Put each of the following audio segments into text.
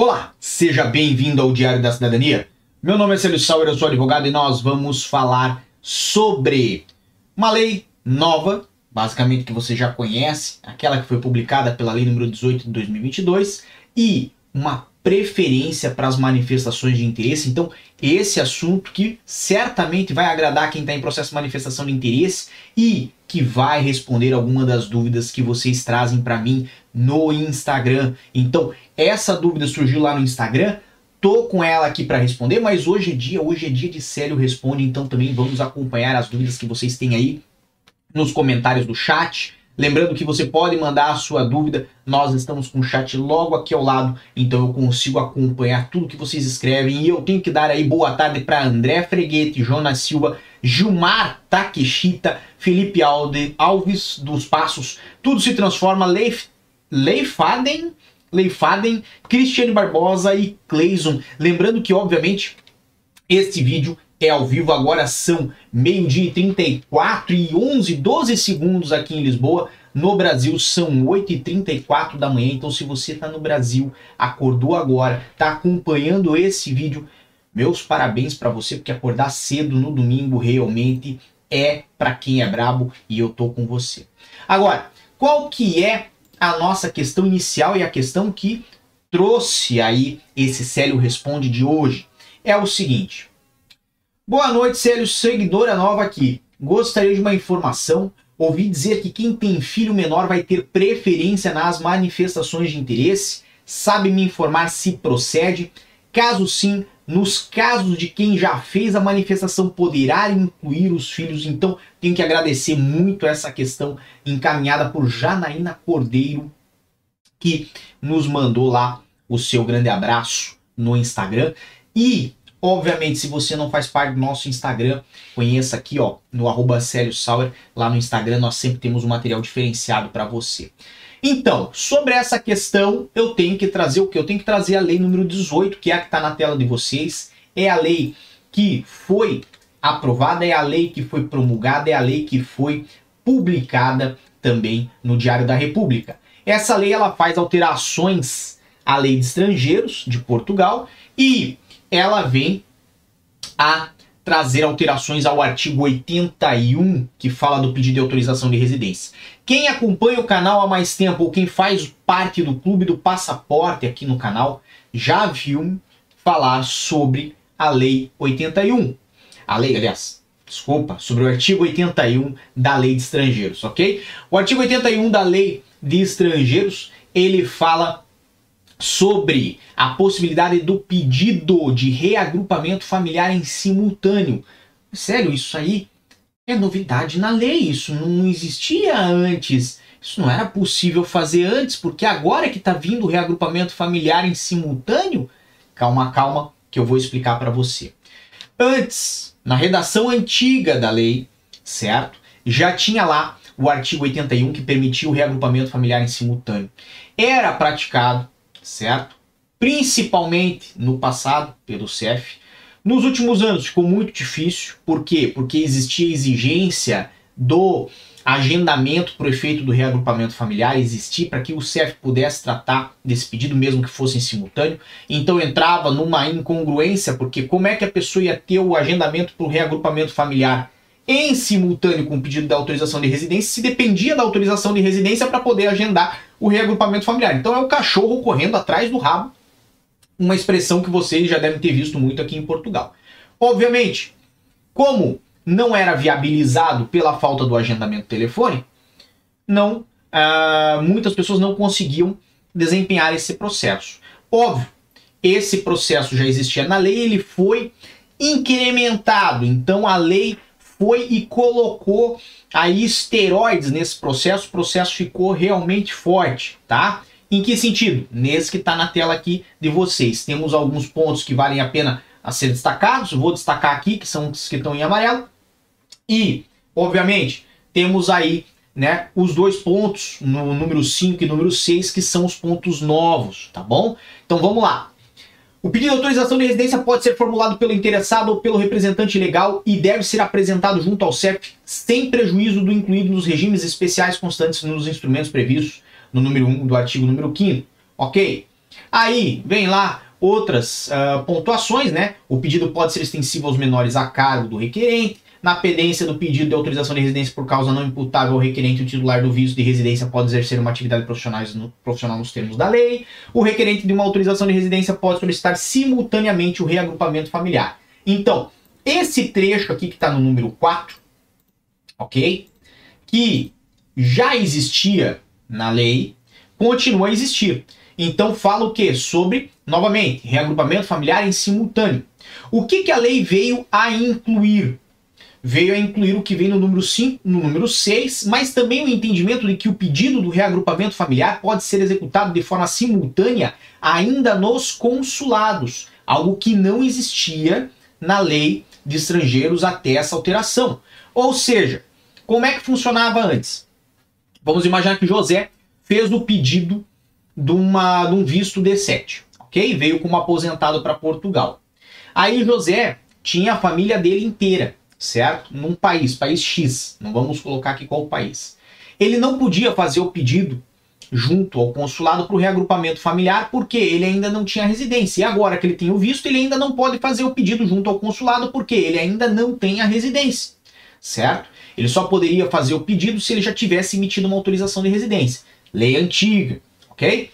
Olá, seja bem-vindo ao Diário da Cidadania. Meu nome é Célio Sauer, eu sou advogado e nós vamos falar sobre uma lei nova, basicamente que você já conhece, aquela que foi publicada pela Lei número 18 de 2022 e uma preferência para as manifestações de interesse. Então, esse assunto que certamente vai agradar quem está em processo de manifestação de interesse e que vai responder alguma das dúvidas que vocês trazem para mim no Instagram. Então, essa dúvida surgiu lá no Instagram, tô com ela aqui para responder, mas hoje é dia, hoje é dia de Célio Responde, então também vamos acompanhar as dúvidas que vocês têm aí nos comentários do chat. Lembrando que você pode mandar a sua dúvida, nós estamos com o chat logo aqui ao lado, então eu consigo acompanhar tudo que vocês escrevem. E eu tenho que dar aí boa tarde para André Freguete, Jonas Silva, Gilmar Takeshita, Felipe Alde, Alves dos Passos, tudo se transforma, Leif, Leifaden, Leifaden, Cristiane Barbosa e Cleison. Lembrando que, obviamente, este vídeo é ao vivo, agora são meio-dia e 34 e 11, 12 segundos aqui em Lisboa. No Brasil são 8h34 da manhã, então se você está no Brasil, acordou agora, está acompanhando esse vídeo, meus parabéns para você, porque acordar cedo no domingo realmente é para quem é brabo e eu tô com você. Agora, qual que é a nossa questão inicial e a questão que trouxe aí esse Célio Responde de hoje? É o seguinte, Boa noite, Célio, seguidora nova aqui. Gostaria de uma informação. Ouvi dizer que quem tem filho menor vai ter preferência nas manifestações de interesse. Sabe me informar se procede? Caso sim, nos casos de quem já fez a manifestação, poderá incluir os filhos. Então, tenho que agradecer muito essa questão encaminhada por Janaína Cordeiro, que nos mandou lá o seu grande abraço no Instagram. E Obviamente, se você não faz parte do nosso Instagram, conheça aqui ó, no arroba Sauer, lá no Instagram nós sempre temos um material diferenciado para você. Então, sobre essa questão, eu tenho que trazer o que? Eu tenho que trazer a lei número 18, que é a que está na tela de vocês. É a lei que foi aprovada, é a lei que foi promulgada, é a lei que foi publicada também no Diário da República. Essa lei ela faz alterações à lei de estrangeiros de Portugal e ela vem a trazer alterações ao artigo 81, que fala do pedido de autorização de residência. Quem acompanha o canal há mais tempo ou quem faz parte do clube do passaporte aqui no canal já viu falar sobre a lei 81. A lei, aliás, desculpa, sobre o artigo 81 da lei de estrangeiros, ok? O artigo 81 da lei de estrangeiros, ele fala sobre a possibilidade do pedido de reagrupamento familiar em simultâneo. Sério, isso aí é novidade na lei, isso não existia antes. Isso não era possível fazer antes, porque agora que está vindo o reagrupamento familiar em simultâneo, calma, calma, que eu vou explicar para você. Antes, na redação antiga da lei, certo? Já tinha lá o artigo 81 que permitia o reagrupamento familiar em simultâneo. Era praticado certo? Principalmente no passado, pelo CEF. Nos últimos anos ficou muito difícil. Por quê? Porque existia exigência do agendamento para o efeito do reagrupamento familiar existir para que o CEF pudesse tratar desse pedido, mesmo que fosse em simultâneo. Então entrava numa incongruência, porque como é que a pessoa ia ter o agendamento para o reagrupamento familiar em simultâneo com o pedido de autorização de residência, se dependia da autorização de residência para poder agendar o reagrupamento familiar. Então é o cachorro correndo atrás do rabo, uma expressão que vocês já devem ter visto muito aqui em Portugal. Obviamente, como não era viabilizado pela falta do agendamento telefone, não, uh, muitas pessoas não conseguiam desempenhar esse processo. Óbvio, esse processo já existia na lei, ele foi incrementado. Então a lei foi e colocou aí esteroides nesse processo, o processo ficou realmente forte, tá? Em que sentido? Nesse que está na tela aqui de vocês. Temos alguns pontos que valem a pena a ser destacados, vou destacar aqui, que são os que estão em amarelo. E, obviamente, temos aí né, os dois pontos, no número 5 e número 6, que são os pontos novos, tá bom? Então vamos lá. O pedido de autorização de residência pode ser formulado pelo interessado ou pelo representante legal e deve ser apresentado junto ao CEP sem prejuízo do incluído nos regimes especiais constantes nos instrumentos previstos no número 1 do artigo número 5 Ok? Aí vem lá outras uh, pontuações, né? O pedido pode ser extensivo aos menores a cargo do requerente. Na pendência do pedido de autorização de residência por causa não imputável ao requerente, o titular do visto de residência pode exercer uma atividade no, profissional nos termos da lei. O requerente de uma autorização de residência pode solicitar simultaneamente o reagrupamento familiar. Então, esse trecho aqui que está no número 4, ok? Que já existia na lei, continua a existir. Então fala o que? Sobre, novamente, reagrupamento familiar em simultâneo. O que, que a lei veio a incluir? Veio a incluir o que vem no número 5, no número 6, mas também o entendimento de que o pedido do reagrupamento familiar pode ser executado de forma simultânea ainda nos consulados, algo que não existia na lei de estrangeiros até essa alteração. Ou seja, como é que funcionava antes? Vamos imaginar que José fez o pedido de, uma, de um visto D7, ok? Veio como aposentado para Portugal. Aí José tinha a família dele inteira, certo? Num país, país X. Não vamos colocar aqui qual país. Ele não podia fazer o pedido junto ao consulado para o reagrupamento familiar, porque ele ainda não tinha residência. E agora que ele tem o visto, ele ainda não pode fazer o pedido junto ao consulado, porque ele ainda não tem a residência, certo? Ele só poderia fazer o pedido se ele já tivesse emitido uma autorização de residência. Lei antiga, ok?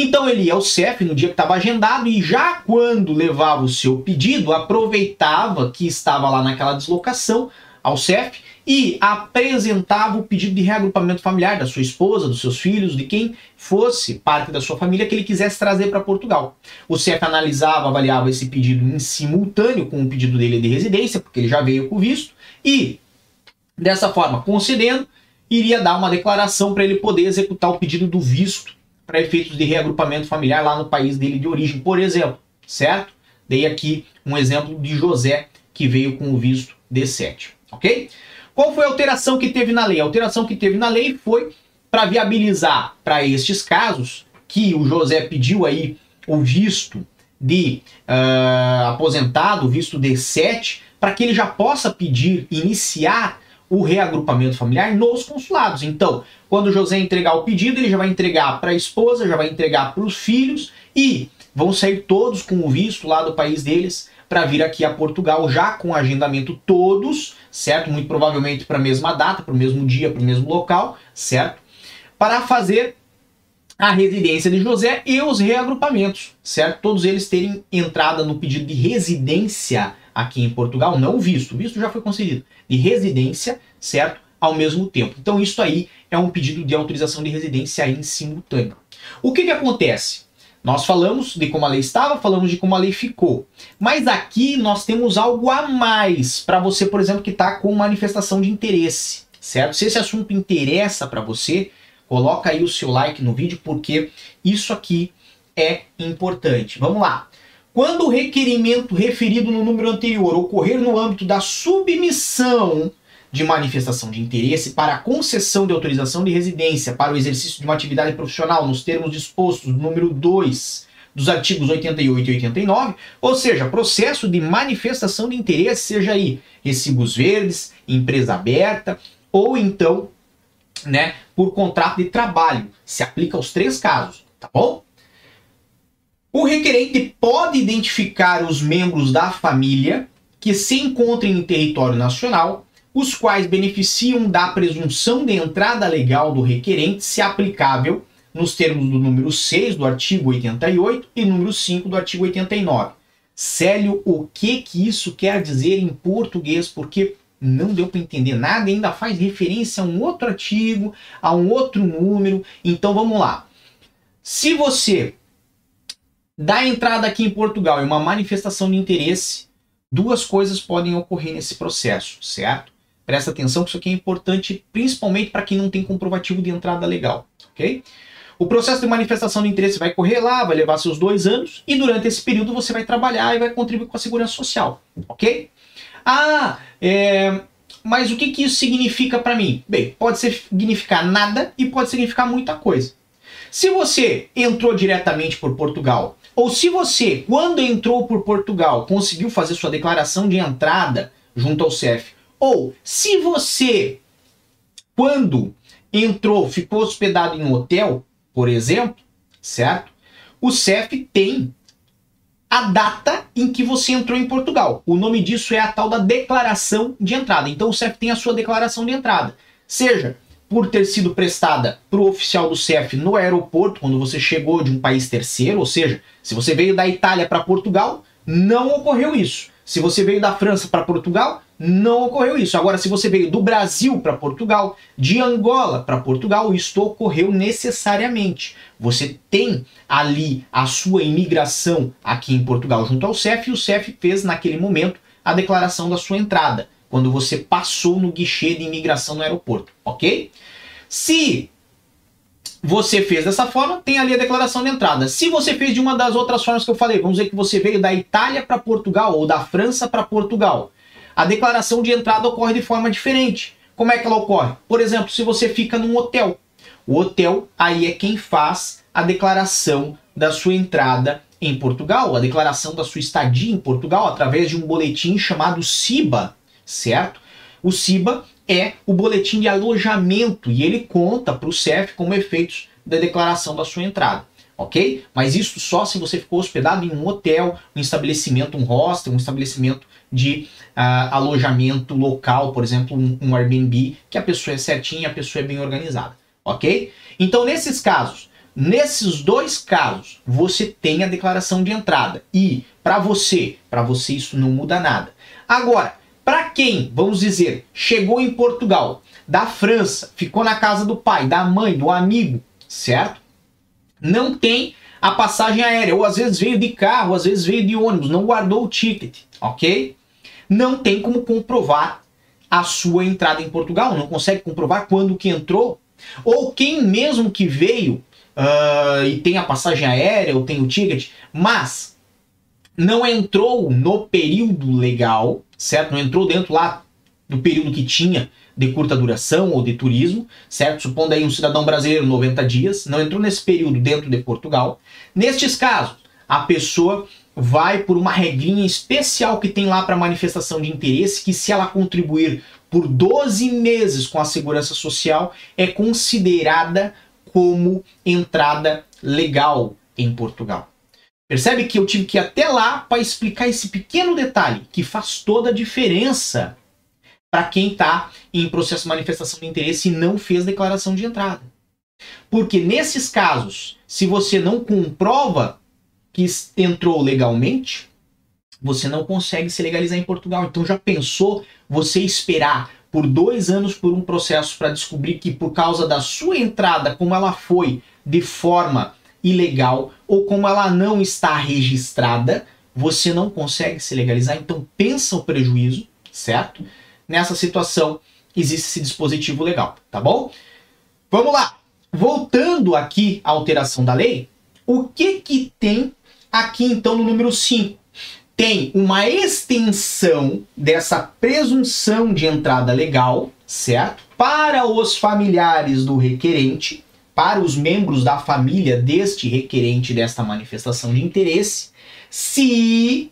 Então ele ia ao CEF no dia que estava agendado e já quando levava o seu pedido, aproveitava que estava lá naquela deslocação ao CEF e apresentava o pedido de reagrupamento familiar da sua esposa, dos seus filhos, de quem fosse parte da sua família que ele quisesse trazer para Portugal. O CEF analisava, avaliava esse pedido em simultâneo com o pedido dele de residência, porque ele já veio com visto, e dessa forma, concedendo, iria dar uma declaração para ele poder executar o pedido do visto para efeitos de reagrupamento familiar lá no país dele de origem, por exemplo, certo? Dei aqui um exemplo de José que veio com o visto D7, ok? Qual foi a alteração que teve na lei? A alteração que teve na lei foi para viabilizar para estes casos que o José pediu aí o visto de uh, aposentado, visto D7, para que ele já possa pedir, iniciar o reagrupamento familiar nos consulados. Então, quando José entregar o pedido, ele já vai entregar para a esposa, já vai entregar para os filhos e vão sair todos com o visto lá do país deles para vir aqui a Portugal já com agendamento todos, certo? Muito provavelmente para a mesma data, para o mesmo dia, para o mesmo local, certo? Para fazer a residência de José e os reagrupamentos, certo? Todos eles terem entrada no pedido de residência aqui em Portugal, não o visto, o visto já foi concedido, de residência, certo? Ao mesmo tempo. Então isso aí é um pedido de autorização de residência em simultâneo. O que que acontece? Nós falamos de como a lei estava, falamos de como a lei ficou. Mas aqui nós temos algo a mais para você, por exemplo, que está com manifestação de interesse, certo? Se esse assunto interessa para você, coloca aí o seu like no vídeo porque isso aqui é importante. Vamos lá. Quando o requerimento referido no número anterior ocorrer no âmbito da submissão de manifestação de interesse para a concessão de autorização de residência para o exercício de uma atividade profissional nos termos dispostos no número 2 dos artigos 88 e 89, ou seja, processo de manifestação de interesse, seja aí recibos verdes, empresa aberta, ou então, né, por contrato de trabalho. Se aplica aos três casos, tá bom? O requerente pode identificar os membros da família que se encontrem em território nacional os quais beneficiam da presunção de entrada legal do requerente, se aplicável nos termos do número 6 do artigo 88 e número 5 do artigo 89. Célio, o que que isso quer dizer em português? Porque não deu para entender nada, ainda faz referência a um outro artigo, a um outro número. Então vamos lá. Se você dá entrada aqui em Portugal em uma manifestação de interesse, duas coisas podem ocorrer nesse processo, certo? Presta atenção que isso aqui é importante, principalmente para quem não tem comprovativo de entrada legal, ok? O processo de manifestação de interesse vai correr lá, vai levar seus dois anos, e durante esse período você vai trabalhar e vai contribuir com a segurança social, ok? Ah, é, mas o que, que isso significa para mim? Bem, pode significar nada e pode significar muita coisa. Se você entrou diretamente por Portugal, ou se você, quando entrou por Portugal, conseguiu fazer sua declaração de entrada junto ao CEF, ou se você, quando entrou, ficou hospedado em um hotel, por exemplo, certo? o CEF tem a data em que você entrou em Portugal. O nome disso é a tal da declaração de entrada. Então o CEF tem a sua declaração de entrada. Seja por ter sido prestada para o oficial do CEF no aeroporto, quando você chegou de um país terceiro, ou seja, se você veio da Itália para Portugal, não ocorreu isso. Se você veio da França para Portugal, não ocorreu isso. Agora, se você veio do Brasil para Portugal, de Angola para Portugal, isto ocorreu necessariamente. Você tem ali a sua imigração aqui em Portugal junto ao CEF e o CEF fez naquele momento a declaração da sua entrada quando você passou no guichê de imigração no aeroporto, ok? Se você fez dessa forma, tem ali a declaração de entrada. Se você fez de uma das outras formas que eu falei, vamos dizer que você veio da Itália para Portugal ou da França para Portugal, a declaração de entrada ocorre de forma diferente. Como é que ela ocorre? Por exemplo, se você fica num hotel. O hotel aí é quem faz a declaração da sua entrada em Portugal, a declaração da sua estadia em Portugal através de um boletim chamado SIBA, certo? O SIBA é o boletim de alojamento e ele conta para o CEF como efeitos da declaração da sua entrada, ok? Mas isso só se você ficou hospedado em um hotel, um estabelecimento, um hostel, um estabelecimento de uh, alojamento local, por exemplo, um, um Airbnb, que a pessoa é certinha, a pessoa é bem organizada, ok? Então, nesses casos, nesses dois casos, você tem a declaração de entrada e para você, para você isso não muda nada. Agora, para quem, vamos dizer, chegou em Portugal, da França, ficou na casa do pai, da mãe, do amigo, certo? Não tem a passagem aérea, ou às vezes veio de carro, às vezes veio de ônibus, não guardou o ticket, ok? Não tem como comprovar a sua entrada em Portugal, não consegue comprovar quando que entrou, ou quem mesmo que veio uh, e tem a passagem aérea ou tem o ticket, mas não entrou no período legal, certo? Não entrou dentro lá do período que tinha de curta duração ou de turismo, certo? Supondo aí um cidadão brasileiro 90 dias, não entrou nesse período dentro de Portugal. Nestes casos, a pessoa vai por uma regrinha especial que tem lá para manifestação de interesse, que se ela contribuir por 12 meses com a segurança social, é considerada como entrada legal em Portugal. Percebe que eu tive que ir até lá para explicar esse pequeno detalhe que faz toda a diferença para quem está em processo de manifestação de interesse e não fez declaração de entrada. Porque nesses casos, se você não comprova que entrou legalmente, você não consegue se legalizar em Portugal. Então já pensou você esperar por dois anos por um processo para descobrir que por causa da sua entrada, como ela foi de forma ilegal ou como ela não está registrada, você não consegue se legalizar. Então pensa o prejuízo, certo? Nessa situação existe esse dispositivo legal, tá bom? Vamos lá. Voltando aqui à alteração da lei, o que que tem aqui então no número 5? Tem uma extensão dessa presunção de entrada legal, certo? Para os familiares do requerente, para os membros da família deste requerente desta manifestação de interesse, se,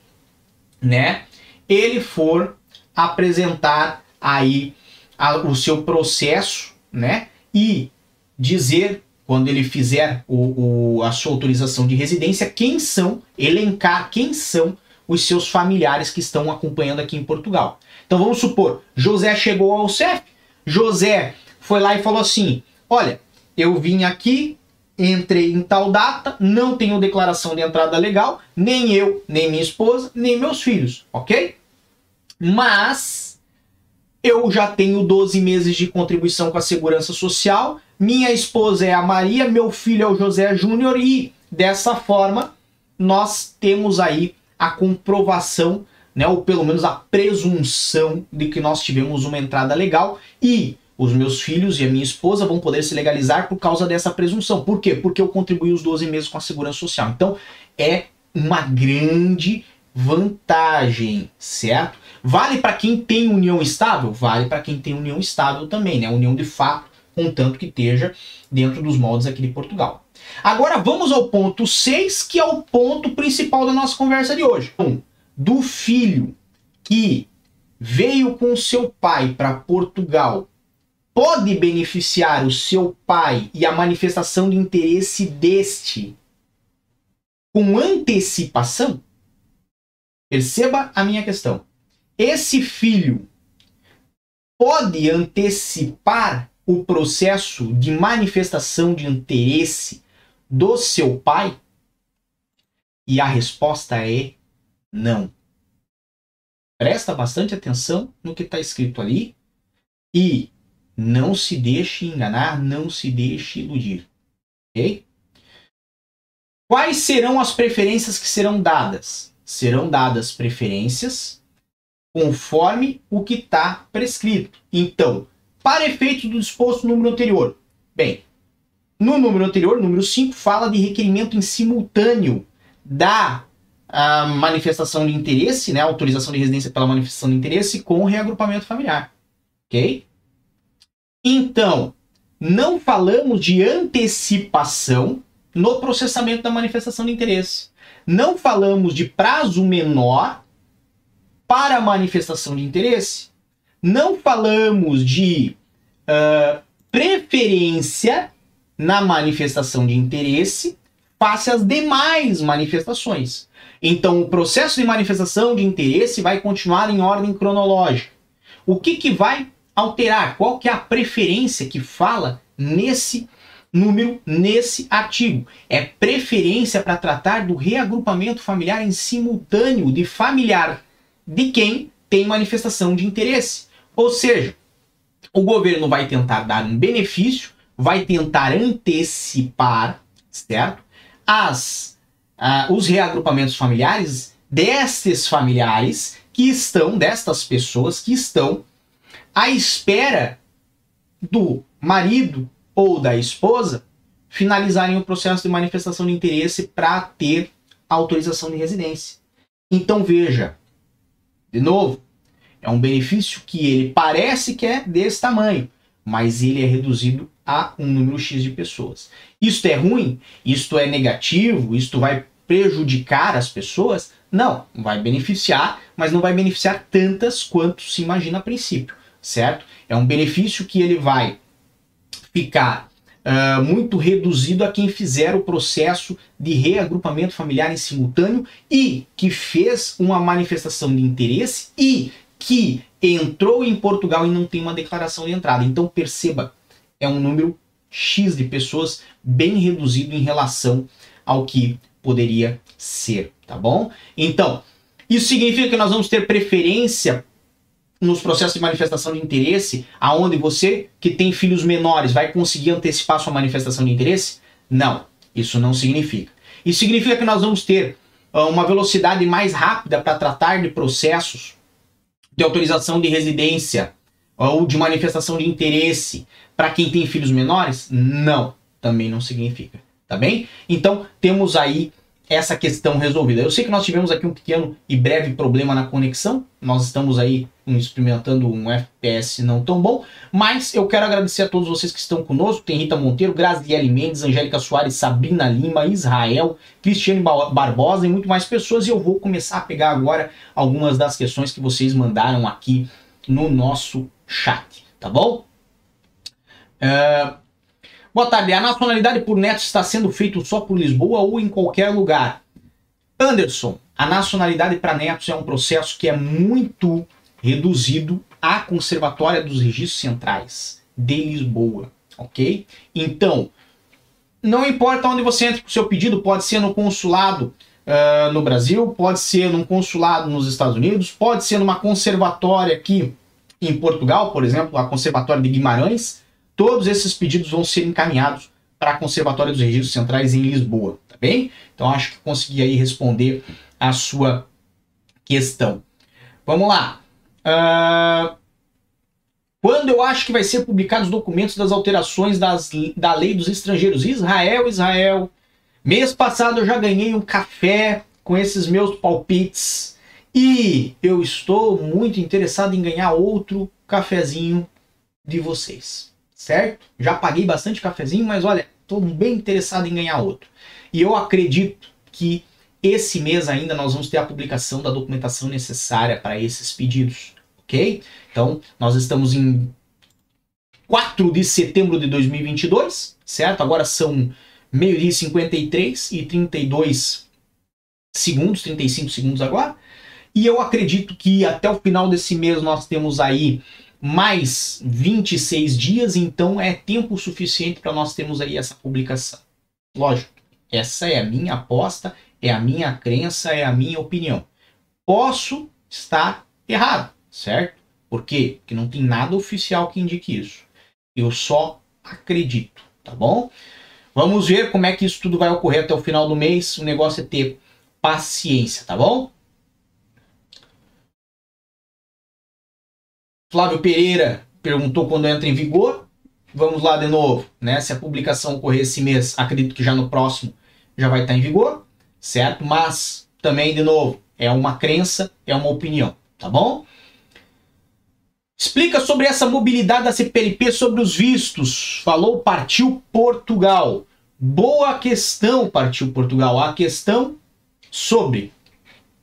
né, ele for apresentar aí a, o seu processo, né, e dizer quando ele fizer o, o, a sua autorização de residência quem são, elencar quem são os seus familiares que estão acompanhando aqui em Portugal. Então vamos supor, José chegou ao CEF, José foi lá e falou assim: olha, eu vim aqui, entrei em tal data, não tenho declaração de entrada legal, nem eu, nem minha esposa, nem meus filhos, ok? Mas eu já tenho 12 meses de contribuição com a Segurança Social, minha esposa é a Maria, meu filho é o José Júnior e dessa forma nós temos aí a comprovação, né, ou pelo menos a presunção de que nós tivemos uma entrada legal e os meus filhos e a minha esposa vão poder se legalizar por causa dessa presunção. Por quê? Porque eu contribuí os 12 meses com a segurança social. Então, é uma grande vantagem, certo? Vale para quem tem união estável? Vale para quem tem união estável também, né? União de fato, contanto que esteja dentro dos moldes aqui de Portugal. Agora vamos ao ponto 6, que é o ponto principal da nossa conversa de hoje. Um, do filho que veio com seu pai para Portugal pode beneficiar o seu pai e a manifestação de interesse deste com antecipação, perceba a minha questão. Esse filho pode antecipar o processo de manifestação de interesse do seu pai? E a resposta é não. Presta bastante atenção no que está escrito ali e não se deixe enganar, não se deixe iludir. Ok? Quais serão as preferências que serão dadas? Serão dadas preferências conforme o que está prescrito. Então, para efeito do disposto no número anterior. Bem, no número anterior, número 5, fala de requerimento em simultâneo da a manifestação de interesse, né, autorização de residência pela manifestação de interesse com reagrupamento familiar. Ok? Então, não falamos de antecipação no processamento da manifestação de interesse. Não falamos de prazo menor para a manifestação de interesse. Não falamos de uh, preferência na manifestação de interesse face às demais manifestações. Então, o processo de manifestação de interesse vai continuar em ordem cronológica. O que, que vai alterar? Qual que é a preferência que fala nesse número, nesse artigo? É preferência para tratar do reagrupamento familiar em simultâneo de familiar de quem tem manifestação de interesse. Ou seja, o governo vai tentar dar um benefício, vai tentar antecipar, certo? As, uh, os reagrupamentos familiares destes familiares que estão, destas pessoas que estão à espera do marido ou da esposa finalizarem o processo de manifestação de interesse para ter autorização de residência. Então veja, de novo, é um benefício que ele parece que é desse tamanho, mas ele é reduzido a um número X de pessoas. Isto é ruim? Isto é negativo? Isto vai prejudicar as pessoas? Não, vai beneficiar, mas não vai beneficiar tantas quanto se imagina a princípio, certo? É um benefício que ele vai ficar uh, muito reduzido a quem fizer o processo de reagrupamento familiar em simultâneo e que fez uma manifestação de interesse e que entrou em Portugal e não tem uma declaração de entrada. Então perceba, é um número X de pessoas bem reduzido em relação ao que poderia ser, tá bom? Então, isso significa que nós vamos ter preferência nos processos de manifestação de interesse, aonde você que tem filhos menores vai conseguir antecipar sua manifestação de interesse? Não, isso não significa. Isso significa que nós vamos ter uh, uma velocidade mais rápida para tratar de processos de autorização de residência ou de manifestação de interesse para quem tem filhos menores? Não, também não significa, tá bem? Então, temos aí essa questão resolvida. Eu sei que nós tivemos aqui um pequeno e breve problema na conexão, nós estamos aí experimentando um FPS não tão bom, mas eu quero agradecer a todos vocês que estão conosco, tem Rita Monteiro, Graziele Mendes, Angélica Soares, Sabrina Lima, Israel, Cristiane Barbosa e muito mais pessoas, e eu vou começar a pegar agora algumas das questões que vocês mandaram aqui no nosso chat, tá bom? Uh, Boa tarde. A nacionalidade por neto está sendo feito só por Lisboa ou em qualquer lugar? Anderson, a nacionalidade para netos é um processo que é muito reduzido à Conservatória dos Registros Centrais de Lisboa, ok? Então, não importa onde você entre com o seu pedido, pode ser no consulado uh, no Brasil, pode ser num consulado nos Estados Unidos, pode ser numa conservatória aqui em Portugal, por exemplo, a Conservatória de Guimarães, Todos esses pedidos vão ser encaminhados para a Conservatória dos Registros Centrais em Lisboa, tá bem? Então acho que consegui aí responder a sua questão. Vamos lá. Uh, quando eu acho que vai ser publicados os documentos das alterações das, da lei dos estrangeiros? Israel, Israel. Mês passado eu já ganhei um café com esses meus palpites e eu estou muito interessado em ganhar outro cafezinho de vocês certo? Já paguei bastante cafezinho, mas olha, estou bem interessado em ganhar outro. E eu acredito que esse mês ainda nós vamos ter a publicação da documentação necessária para esses pedidos, ok? Então, nós estamos em 4 de setembro de 2022, certo? Agora são meio-dia 53 e 32 segundos, 35 segundos agora. E eu acredito que até o final desse mês nós temos aí mais 26 dias, então é tempo suficiente para nós termos aí essa publicação. Lógico, essa é a minha aposta, é a minha crença, é a minha opinião. Posso estar errado, certo? Por quê? Porque não tem nada oficial que indique isso. Eu só acredito, tá bom? Vamos ver como é que isso tudo vai ocorrer até o final do mês. O negócio é ter paciência, tá bom? Flávio Pereira perguntou quando entra em vigor. Vamos lá de novo, né? Se a publicação ocorrer esse mês, acredito que já no próximo já vai estar em vigor, certo? Mas também, de novo, é uma crença, é uma opinião, tá bom? Explica sobre essa mobilidade da CPLP sobre os vistos. Falou Partiu Portugal. Boa questão, Partiu Portugal. A questão sobre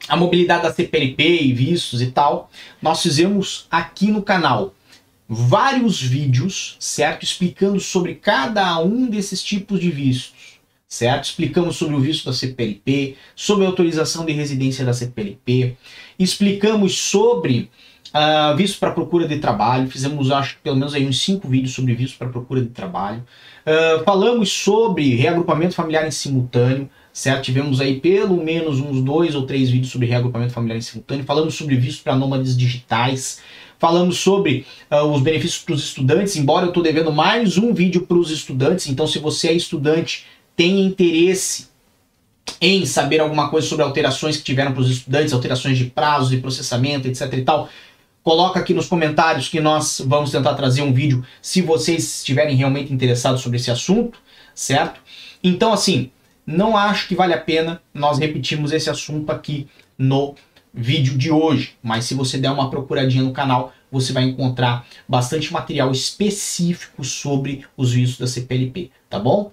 a mobilidade da CPLP e vistos e tal, nós fizemos aqui no canal vários vídeos, certo? Explicando sobre cada um desses tipos de vistos, certo? Explicamos sobre o visto da CPLP, sobre a autorização de residência da CPLP, explicamos sobre uh, visto para procura de trabalho, fizemos acho pelo menos aí uns cinco vídeos sobre visto para procura de trabalho, uh, falamos sobre reagrupamento familiar em simultâneo, certo? Tivemos aí pelo menos uns dois ou três vídeos sobre reagrupamento familiar em simultâneo, falamos sobre visto para nômades digitais, falamos sobre uh, os benefícios para os estudantes, embora eu estou devendo mais um vídeo para os estudantes, então se você é estudante, tem interesse em saber alguma coisa sobre alterações que tiveram para os estudantes, alterações de prazos de processamento, etc e tal, coloca aqui nos comentários que nós vamos tentar trazer um vídeo se vocês estiverem realmente interessados sobre esse assunto, certo? Então, assim, não acho que vale a pena nós repetirmos esse assunto aqui no vídeo de hoje, mas se você der uma procuradinha no canal, você vai encontrar bastante material específico sobre os vistos da CPLP, tá bom?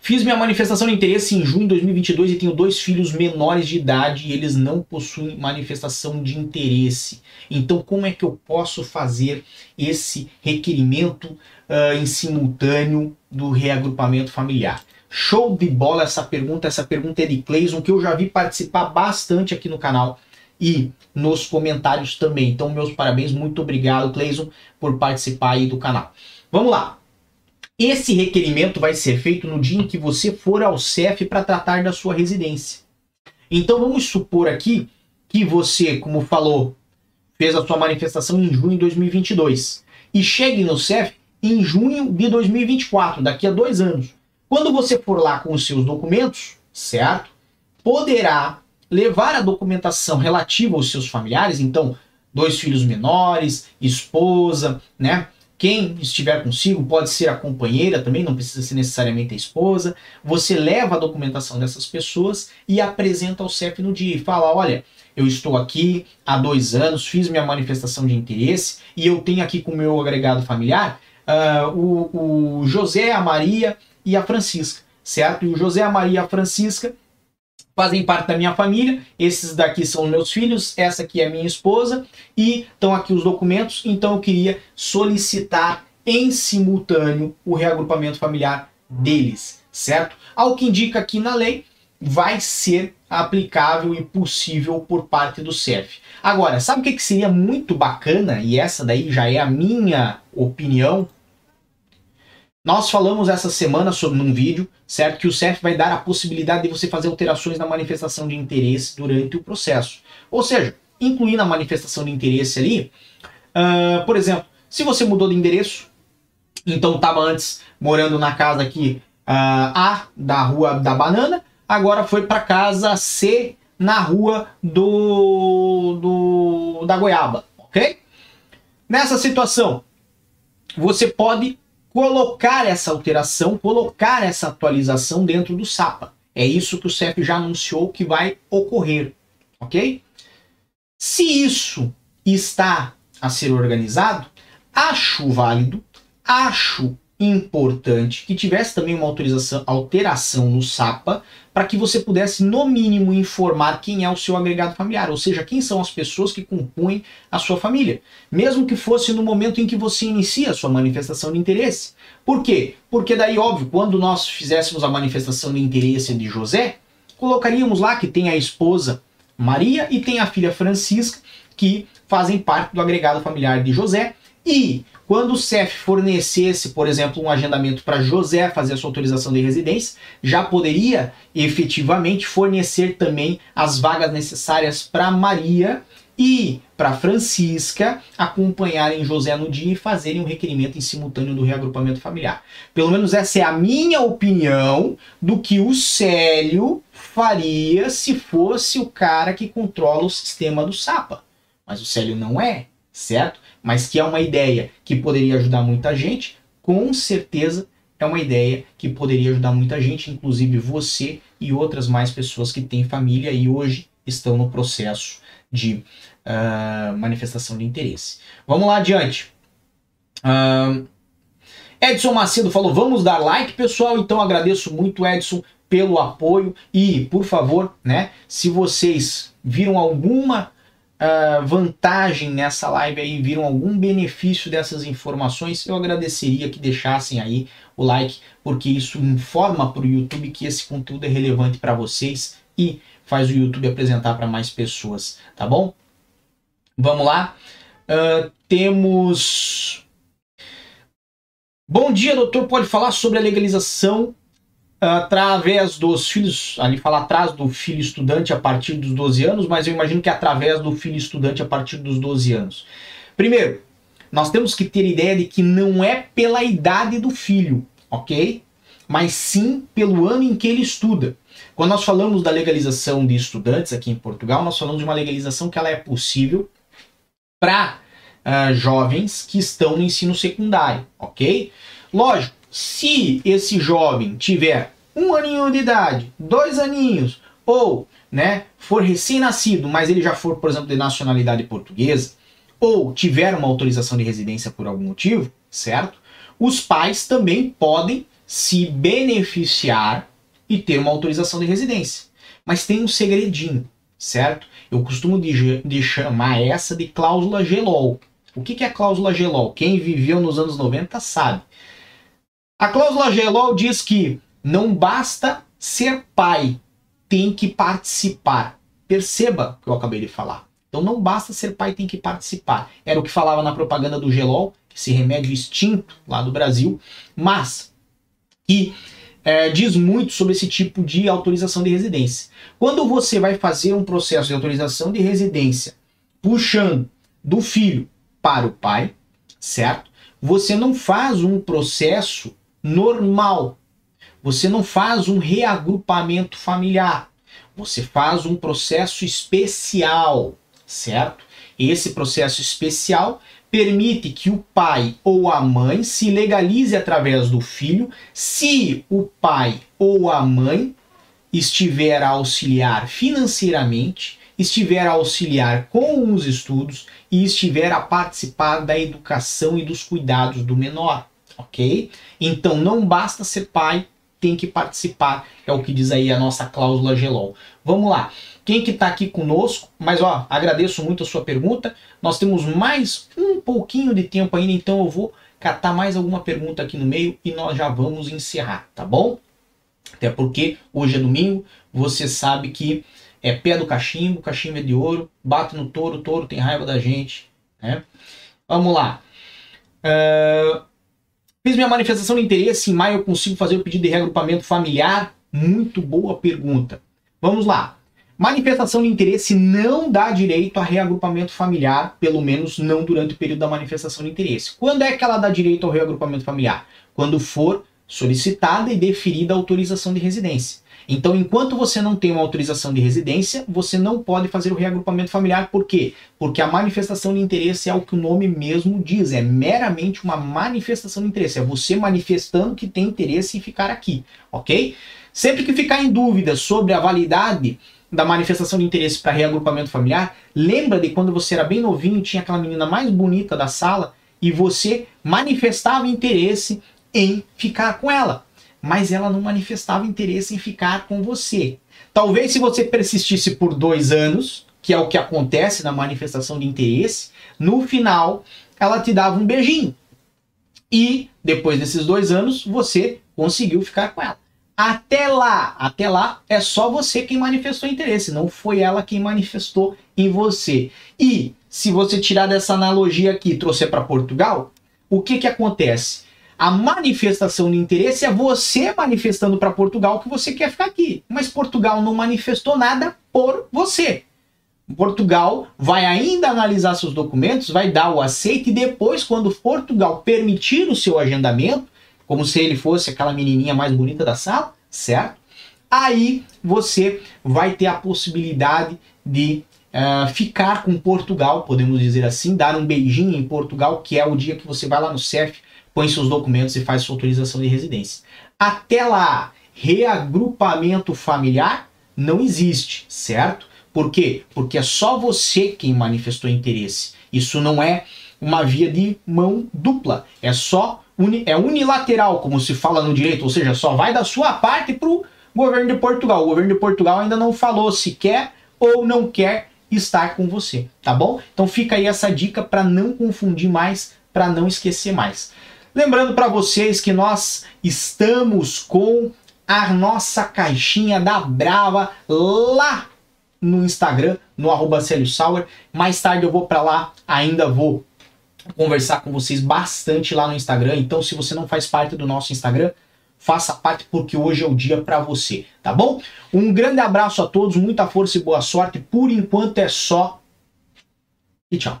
Fiz minha manifestação de interesse em junho de 2022 e tenho dois filhos menores de idade e eles não possuem manifestação de interesse. Então, como é que eu posso fazer esse requerimento uh, em simultâneo do reagrupamento familiar? Show de bola essa pergunta. Essa pergunta é de Cleison, que eu já vi participar bastante aqui no canal e nos comentários também. Então, meus parabéns, muito obrigado, Cleison, por participar aí do canal. Vamos lá. Esse requerimento vai ser feito no dia em que você for ao CEF para tratar da sua residência. Então, vamos supor aqui que você, como falou, fez a sua manifestação em junho de 2022 e chegue no CEF em junho de 2024, daqui a dois anos. Quando você for lá com os seus documentos, certo? Poderá levar a documentação relativa aos seus familiares, então, dois filhos menores, esposa, né? Quem estiver consigo pode ser a companheira também, não precisa ser necessariamente a esposa. Você leva a documentação dessas pessoas e apresenta ao CEP no dia e fala: olha, eu estou aqui há dois anos, fiz minha manifestação de interesse e eu tenho aqui com o meu agregado familiar uh, o, o José, a Maria e a Francisca, certo? E o José, a Maria e a Francisca fazem parte da minha família. Esses daqui são meus filhos, essa aqui é minha esposa e estão aqui os documentos. Então eu queria solicitar em simultâneo o reagrupamento familiar deles, certo? Ao que indica aqui na lei, vai ser aplicável e possível por parte do CEF. Agora, sabe o que, que seria muito bacana? E essa daí já é a minha opinião, nós falamos essa semana sobre um vídeo, certo? Que o CEF vai dar a possibilidade de você fazer alterações na manifestação de interesse durante o processo. Ou seja, incluir na manifestação de interesse ali, uh, por exemplo, se você mudou de endereço, então estava antes morando na casa aqui uh, A da Rua da Banana, agora foi para casa C na Rua do, do da Goiaba, ok? Nessa situação, você pode colocar essa alteração, colocar essa atualização dentro do SAPA. É isso que o CEF já anunciou que vai ocorrer, ok? Se isso está a ser organizado, acho válido, acho importante que tivesse também uma autorização, alteração no SAPA para que você pudesse, no mínimo, informar quem é o seu agregado familiar, ou seja, quem são as pessoas que compõem a sua família, mesmo que fosse no momento em que você inicia a sua manifestação de interesse. Por quê? Porque daí, óbvio, quando nós fizéssemos a manifestação de interesse de José, colocaríamos lá que tem a esposa Maria e tem a filha Francisca, que fazem parte do agregado familiar de José. E quando o CEF fornecesse, por exemplo, um agendamento para José fazer a sua autorização de residência, já poderia efetivamente fornecer também as vagas necessárias para Maria e para Francisca acompanharem José no dia e fazerem um requerimento em simultâneo do reagrupamento familiar. Pelo menos essa é a minha opinião do que o Célio faria se fosse o cara que controla o sistema do SAPA. Mas o Célio não é, certo? Mas que é uma ideia que poderia ajudar muita gente, com certeza é uma ideia que poderia ajudar muita gente, inclusive você e outras mais pessoas que têm família e hoje estão no processo de uh, manifestação de interesse. Vamos lá adiante. Uh, Edson Macedo falou: vamos dar like, pessoal. Então agradeço muito, Edson, pelo apoio. E, por favor, né, se vocês viram alguma uh, vantagem nessa live aí, viram algum benefício dessas informações, eu agradeceria que deixassem aí o like, porque isso informa para o YouTube que esse conteúdo é relevante para vocês e faz o YouTube apresentar para mais pessoas, tá bom? Vamos lá. Uh, temos. Bom dia, doutor. Pode falar sobre a legalização através dos filhos, ali fala atrás do filho estudante a partir dos 12 anos, mas eu imagino que é através do filho estudante a partir dos 12 anos. Primeiro, nós temos que ter ideia de que não é pela idade do filho, ok? Mas sim pelo ano em que ele estuda. Quando nós falamos da legalização de estudantes aqui em Portugal, nós falamos de uma legalização que ela é possível para uh, ah, jovens que estão no ensino secundário, ok? Lógico, se esse jovem tiver um aninho de idade, dois aninhos, ou né, for recém-nascido, mas ele já for, por exemplo, de nacionalidade portuguesa, ou tiver uma autorização de residência por algum motivo, certo? Os pais também podem se beneficiar e ter uma autorização de residência. Mas tem um segredinho, certo? Eu costumo de, de chamar essa de cláusula GELOL. O que, que é cláusula GELOL? Quem viveu nos anos 90 sabe. A cláusula GELOL diz que não basta ser pai, tem que participar. Perceba o que eu acabei de falar. Então não basta ser pai, tem que participar. Era o que falava na propaganda do Gelol, esse remédio extinto lá do Brasil, mas que é, diz muito sobre esse tipo de autorização de residência. Quando você vai fazer um processo de autorização de residência puxando do filho para o pai, certo? Você não faz um processo normal. Você não faz um reagrupamento familiar. Você faz um processo especial, certo? Esse processo especial permite que o pai ou a mãe se legalize através do filho, se o pai ou a mãe estiver a auxiliar financeiramente, estiver a auxiliar com os estudos e estiver a participar da educação e dos cuidados do menor, ok? Então não basta ser pai, tem que participar, é o que diz aí a nossa cláusula GELOL. Vamos lá. Quem que está aqui conosco? Mas ó, agradeço muito a sua pergunta. Nós temos mais um pouquinho de tempo ainda, então eu vou catar mais alguma pergunta aqui no meio e nós já vamos encerrar, tá bom? Até porque hoje é domingo, você sabe que é pé do cachimbo, cachimbo é de ouro, bate no touro, touro tem raiva da gente, né? Vamos lá. Uh, fiz minha manifestação de interesse, em maio eu consigo fazer o pedido de reagrupamento familiar? Muito boa pergunta. Vamos lá. Manifestação de interesse não dá direito a reagrupamento familiar, pelo menos não durante o período da manifestação de interesse. Quando é que ela dá direito ao reagrupamento familiar? Quando for solicitada e deferida a autorização de residência. Então, enquanto você não tem uma autorização de residência, você não pode fazer o reagrupamento familiar. Por quê? Porque a manifestação de interesse é o que o nome mesmo diz, é meramente uma manifestação de interesse, é você manifestando que tem interesse em ficar aqui, ok? Sempre que ficar em dúvida sobre a validade da manifestação de interesse para reagrupamento familiar, lembra de quando você era bem novinho, tinha aquela menina mais bonita da sala e você manifestava interesse em ficar com ela, mas ela não manifestava interesse em ficar com você. Talvez se você persistisse por dois anos, que é o que acontece na manifestação de interesse, no final ela te dava um beijinho. E depois desses dois anos você conseguiu ficar com ela. Até lá, até lá é só você quem manifestou interesse, não foi ela quem manifestou em você. E se você tirar dessa analogia aqui e trouxer para Portugal, o que que acontece? A manifestação de interesse é você manifestando para Portugal que você quer ficar aqui, mas Portugal não manifestou nada por você. Portugal vai ainda analisar seus documentos, vai dar o aceite e depois, quando Portugal permitir o seu agendamento, como se ele fosse aquela menininha mais bonita da sala, certo? Aí você vai ter a possibilidade de uh, ficar com Portugal, podemos dizer assim, dar um beijinho em Portugal, que é o dia que você vai lá no CEF, põe seus documentos e faz sua autorização de residência. Até lá, reagrupamento familiar não existe, certo? Por quê? Porque é só você quem manifestou interesse. Isso não é uma via de mão dupla, é só uni, é unilateral, como se fala no direito, ou seja, só vai da sua parte para o governo de Portugal. O governo de Portugal ainda não falou se quer ou não quer estar com você, tá bom? Então fica aí essa dica para não confundir mais, para não esquecer mais. Lembrando para vocês que nós estamos com a nossa caixinha da Brava lá no Instagram, no arroba Sauer. Mais tarde eu vou para lá, ainda vou conversar com vocês bastante lá no Instagram. Então, se você não faz parte do nosso Instagram, faça parte porque hoje é o dia para você, tá bom? Um grande abraço a todos, muita força e boa sorte. Por enquanto é só e tchau.